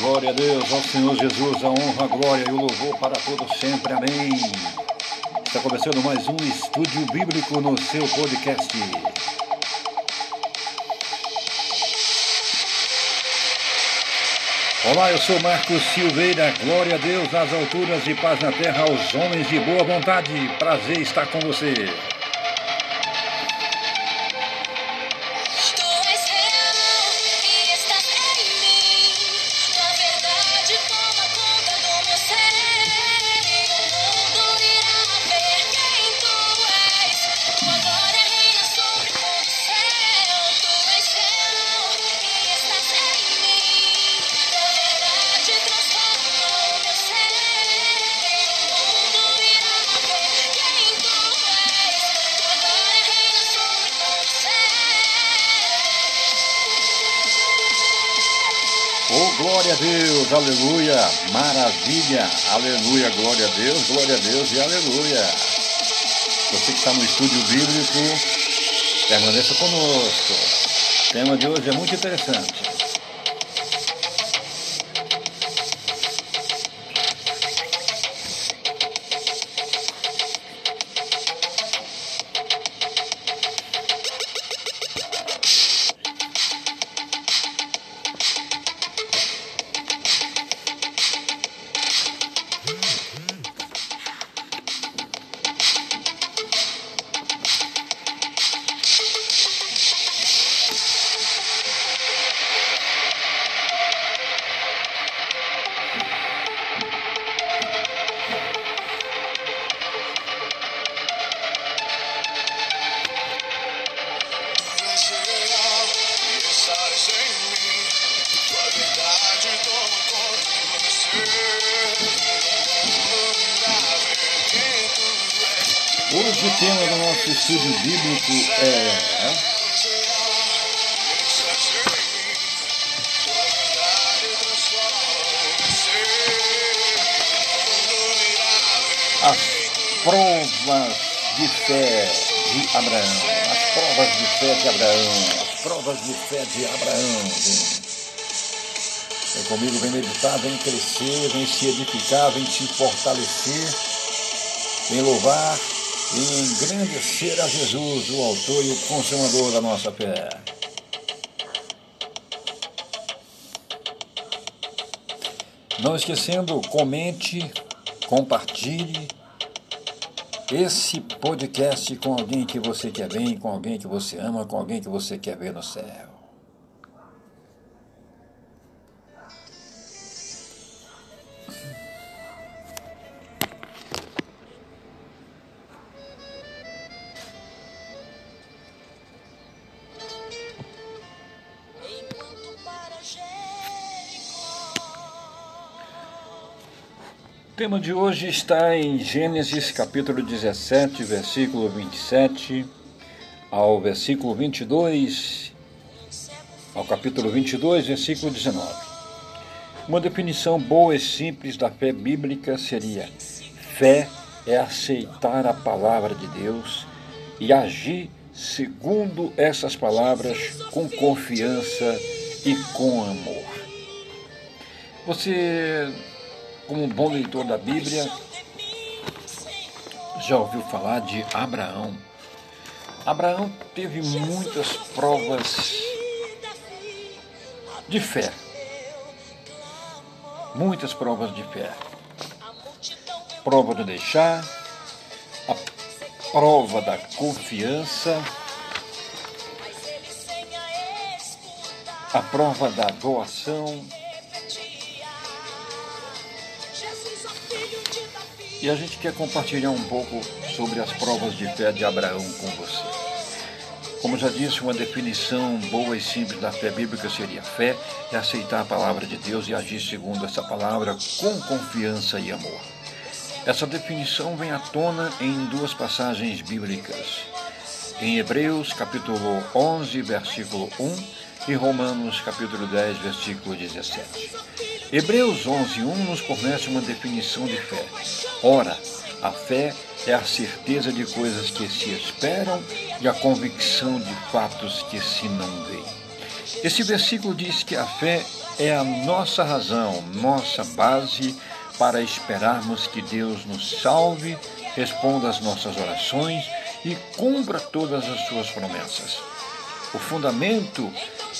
Glória a Deus, ao Senhor Jesus, a honra, a glória e o louvor para todos sempre. Amém. Está começando mais um estúdio bíblico no seu podcast. Olá, eu sou Marcos Silveira. Glória a Deus nas alturas e paz na terra aos homens de boa vontade. Prazer estar com você. Deus, aleluia, maravilha, aleluia, glória a Deus, glória a Deus e aleluia. Você que está no estúdio bíblico, permaneça conosco. O tema de hoje é muito interessante. Hoje o tema do nosso estudo bíblico é as provas de fé de Abraão. As provas de fé de Abraão. As provas de fé de Abraão. Vem comigo, vem meditar, vem crescer, vem se edificar, vem se fortalecer, vem louvar e engrandecer a Jesus, o autor e o consumador da nossa fé. Não esquecendo, comente, compartilhe esse podcast com alguém que você quer bem, com alguém que você ama, com alguém que você quer ver no céu. Tema de hoje está em Gênesis capítulo 17, versículo 27 ao versículo 22, ao capítulo 22, versículo 19. Uma definição boa e simples da fé bíblica seria: fé é aceitar a palavra de Deus e agir segundo essas palavras com confiança e com amor. Você como um bom leitor da Bíblia, já ouviu falar de Abraão. Abraão teve muitas provas de fé. Muitas provas de fé. Prova do deixar, a prova da confiança, a prova da doação, E a gente quer compartilhar um pouco sobre as provas de fé de Abraão com você. Como já disse, uma definição boa e simples da fé bíblica seria: fé é aceitar a palavra de Deus e agir segundo essa palavra com confiança e amor. Essa definição vem à tona em duas passagens bíblicas. Em Hebreus, capítulo 11, versículo 1 e Romanos, capítulo 10, versículo 17. Hebreus 11, 1 nos fornece uma definição de fé. Ora, a fé é a certeza de coisas que se esperam e a convicção de fatos que se não veem. Esse versículo diz que a fé é a nossa razão, nossa base para esperarmos que Deus nos salve, responda às nossas orações e cumpra todas as suas promessas. O fundamento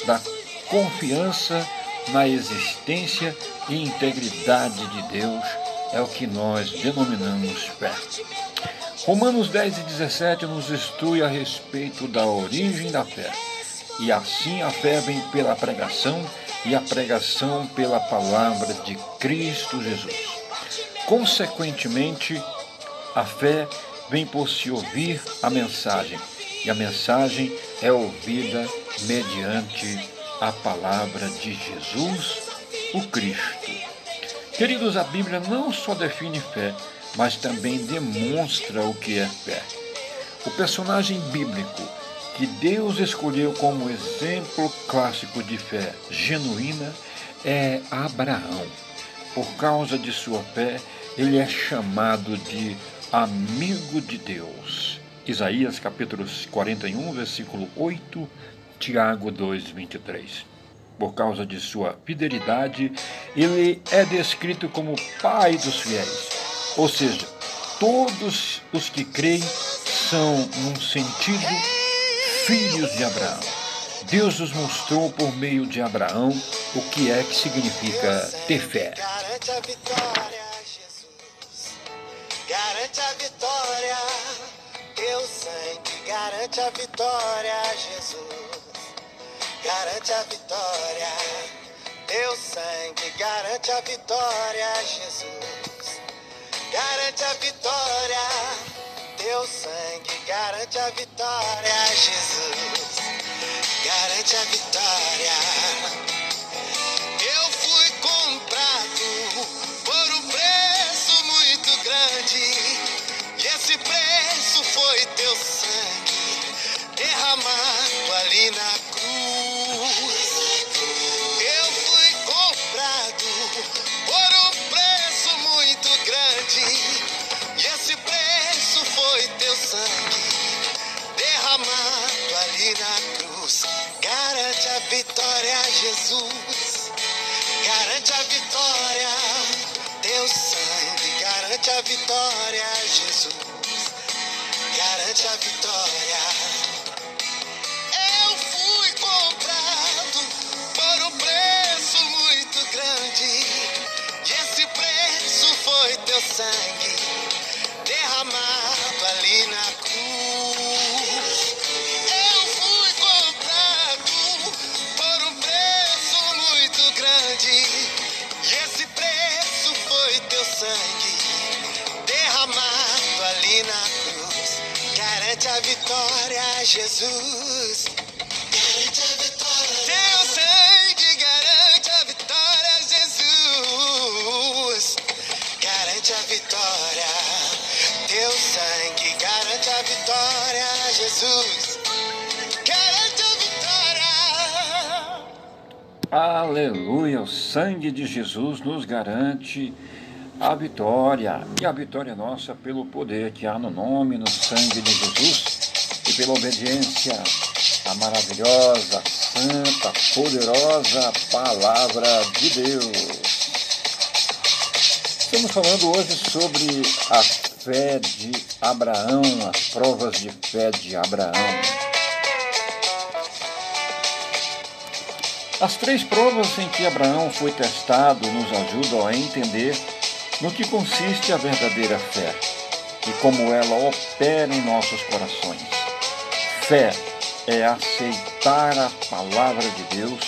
da confiança na existência e integridade de Deus é o que nós denominamos fé. Romanos 10 e 17 nos instrui a respeito da origem da fé. E assim a fé vem pela pregação e a pregação pela palavra de Cristo Jesus. Consequentemente, a fé vem por se ouvir a mensagem, e a mensagem é ouvida mediante a palavra de Jesus, o Cristo. Queridos, a Bíblia não só define fé, mas também demonstra o que é fé. O personagem bíblico que Deus escolheu como exemplo clássico de fé genuína é Abraão. Por causa de sua fé, ele é chamado de amigo de Deus. Isaías capítulo 41, versículo 8, Tiago 2, 23. Por causa de sua fidelidade, ele é descrito como pai dos fiéis. Ou seja, todos os que creem são, num sentido, filhos de Abraão. Deus nos mostrou por meio de Abraão o que é que significa ter fé. Garante a vitória, Jesus. Garante a vitória. Teu sangue garante a vitória, Jesus. Garante a vitória. Teu sangue garante a vitória, Jesus. Garante a vitória. Teu sangue garante a vitória, Jesus. Garante a vitória. Eu fui Jesus. Garante a vitória. Teu sangue garante a vitória, Jesus. Garante a vitória. Eu fui comprado por um preço muito grande. E esse preço foi teu sangue vitória, Jesus. Garante a vitória. Teu sangue garante a vitória, Jesus. Garante a vitória. Teu sangue garante a vitória, Jesus. Garante a vitória. Aleluia! O sangue de Jesus nos garante a vitória. E a vitória é nossa pelo poder que há no nome, no sangue de Jesus pela obediência à maravilhosa, santa, poderosa palavra de Deus. Estamos falando hoje sobre a fé de Abraão, as provas de fé de Abraão. As três provas em que Abraão foi testado nos ajudam a entender no que consiste a verdadeira fé e como ela opera em nossos corações. Fé é aceitar a palavra de Deus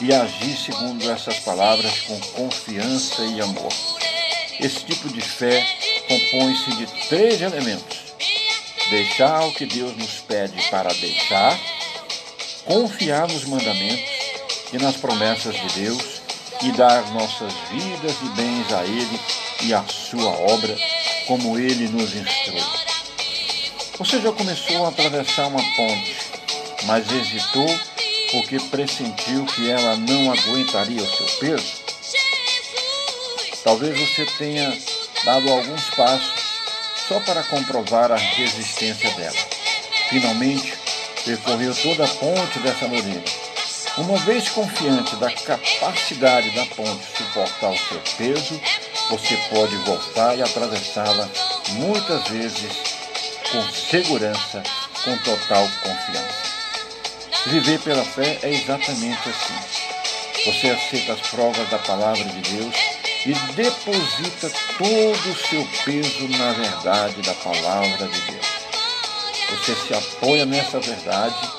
e agir segundo essas palavras com confiança e amor. Esse tipo de fé compõe-se de três elementos: deixar o que Deus nos pede para deixar, confiar nos mandamentos e nas promessas de Deus e dar nossas vidas e bens a Ele e à Sua obra, como Ele nos instrui. Você já começou a atravessar uma ponte, mas hesitou porque pressentiu que ela não aguentaria o seu peso? Talvez você tenha dado alguns passos só para comprovar a resistência dela. Finalmente, percorreu toda a ponte dessa maneira Uma vez confiante da capacidade da ponte suportar o seu peso, você pode voltar e atravessá-la muitas vezes com segurança, com total confiança. Viver pela fé é exatamente assim. Você aceita as provas da palavra de Deus e deposita todo o seu peso na verdade da palavra de Deus. Você se apoia nessa verdade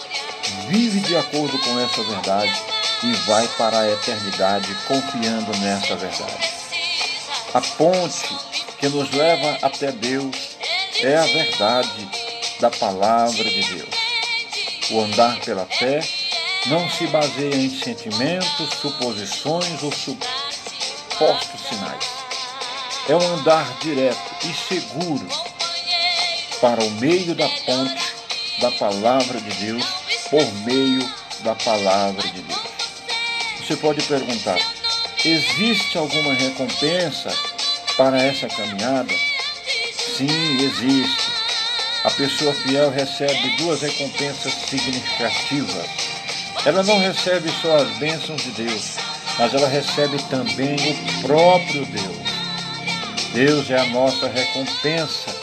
vive de acordo com essa verdade e vai para a eternidade confiando nessa verdade. A ponte que nos leva até Deus é a verdade da palavra de Deus. O andar pela fé não se baseia em sentimentos, suposições ou supostos sinais. É um andar direto e seguro para o meio da ponte da palavra de Deus por meio da palavra de Deus. Você pode perguntar: existe alguma recompensa para essa caminhada? Sim, existe. A pessoa fiel recebe duas recompensas significativas. Ela não recebe só as bênçãos de Deus, mas ela recebe também o próprio Deus. Deus é a nossa recompensa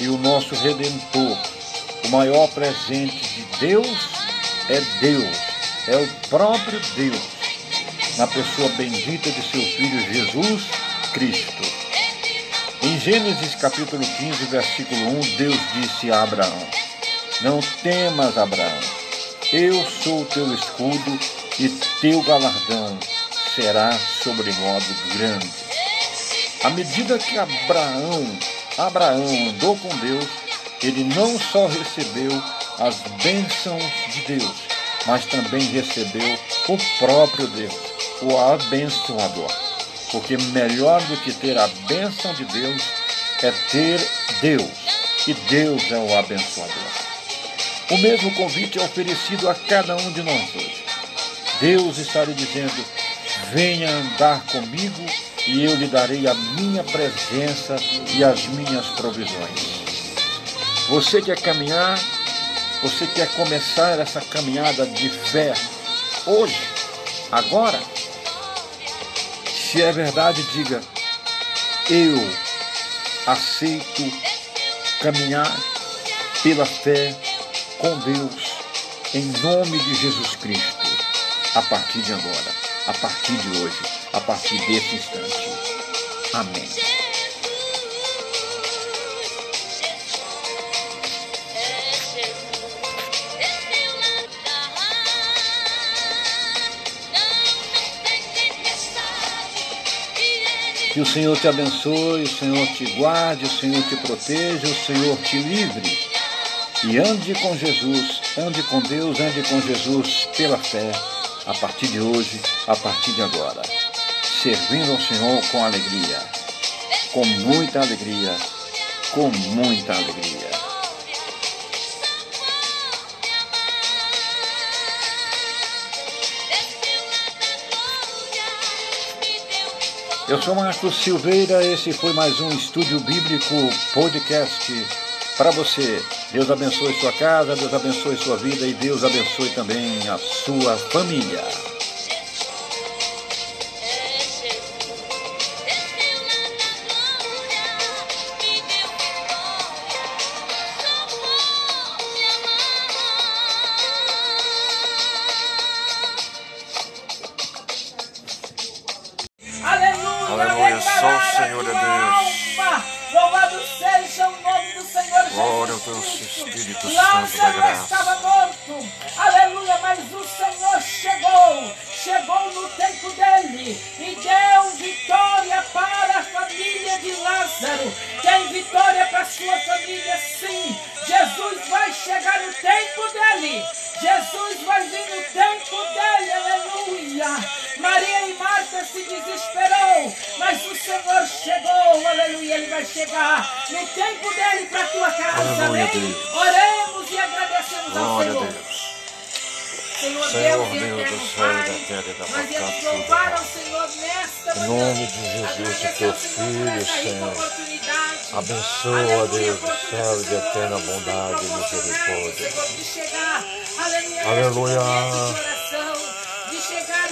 e o nosso redentor. O maior presente de Deus é Deus, é o próprio Deus, na pessoa bendita de seu Filho Jesus Cristo. Gênesis capítulo 15, versículo 1, Deus disse a Abraão: Não temas, Abraão, eu sou teu escudo e teu galardão será sobremodo grande. À medida que Abraão, Abraão andou com Deus, ele não só recebeu as bênçãos de Deus, mas também recebeu o próprio Deus, o abençoador. Porque melhor do que ter a bênção de Deus é ter Deus, e Deus é o abençoador. O mesmo convite é oferecido a cada um de nós hoje. Deus está lhe dizendo: venha andar comigo e eu lhe darei a minha presença e as minhas provisões. Você quer caminhar você quer começar essa caminhada de fé hoje, agora? Se é verdade, diga: eu aceito caminhar pela fé com Deus, em nome de Jesus Cristo, a partir de agora, a partir de hoje, a partir desse instante. Amém. Que o Senhor te abençoe, o Senhor te guarde, o Senhor te proteja, o Senhor te livre. E ande com Jesus, ande com Deus, ande com Jesus pela fé, a partir de hoje, a partir de agora. Servindo ao Senhor com alegria, com muita alegria, com muita alegria. Eu sou Marcos Silveira, esse foi mais um Estúdio Bíblico Podcast para você. Deus abençoe sua casa, Deus abençoe sua vida e Deus abençoe também a sua família. Abençoa, Deus do céu, de eterna bondade e misericórdia. Aleluia.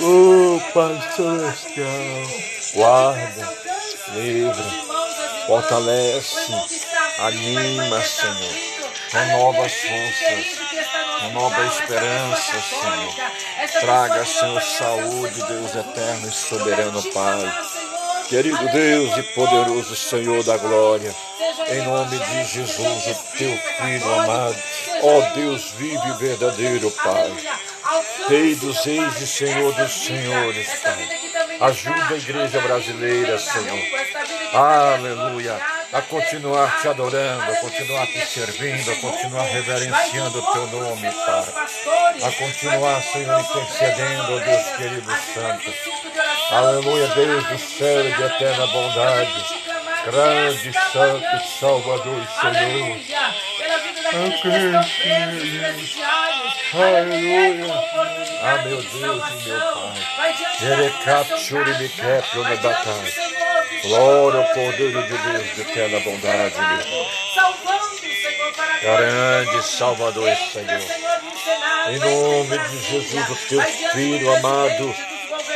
Oh, Pai Celestial, guarda, livra, fortalece, anima, Senhor, renova as forças, renova a esperança, Senhor. Traga, Senhor, saúde, Deus eterno e soberano, Pai. Querido Deus e poderoso Senhor da glória, em nome de Jesus, o teu filho amado, ó Deus vive e verdadeiro, Pai. Rei dos reis e Senhor dos senhores, Pai. Ajuda a igreja brasileira, Senhor. Aleluia. A continuar te adorando, a continuar te servindo, a continuar reverenciando o teu nome, Pai. A continuar, Senhor, intercedendo, ó Deus querido Santo. Aleluia, Deus do céu e de eterna bondade. Grande, santo, salvador e Senhor. Aleluia. Ah, meu Deus e meu Pai. Quebra na batalha. Glória ao Cordeiro de Deus de eterna bondade, meu Pai. Grande Salvador e Senhor. Em nome de Jesus, o teu Filho amado.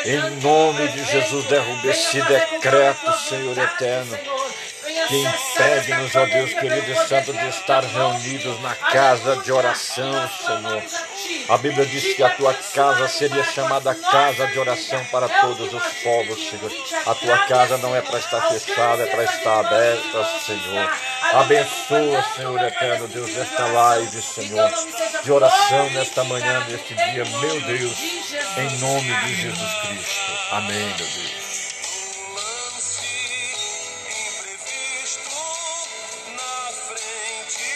Em nome de Jesus, derrube esse decreto, Senhor eterno que impede-nos, ó Deus querido e santo, de estar reunidos na casa de oração, Senhor. A Bíblia diz que a tua casa seria chamada casa de oração para todos os povos, Senhor. A tua casa não é para estar fechada, é para estar aberta, Senhor. Abençoa, Senhor eterno Deus, esta live, Senhor, de oração nesta manhã, neste dia, meu Deus, em nome de Jesus Cristo. Amém, meu Deus.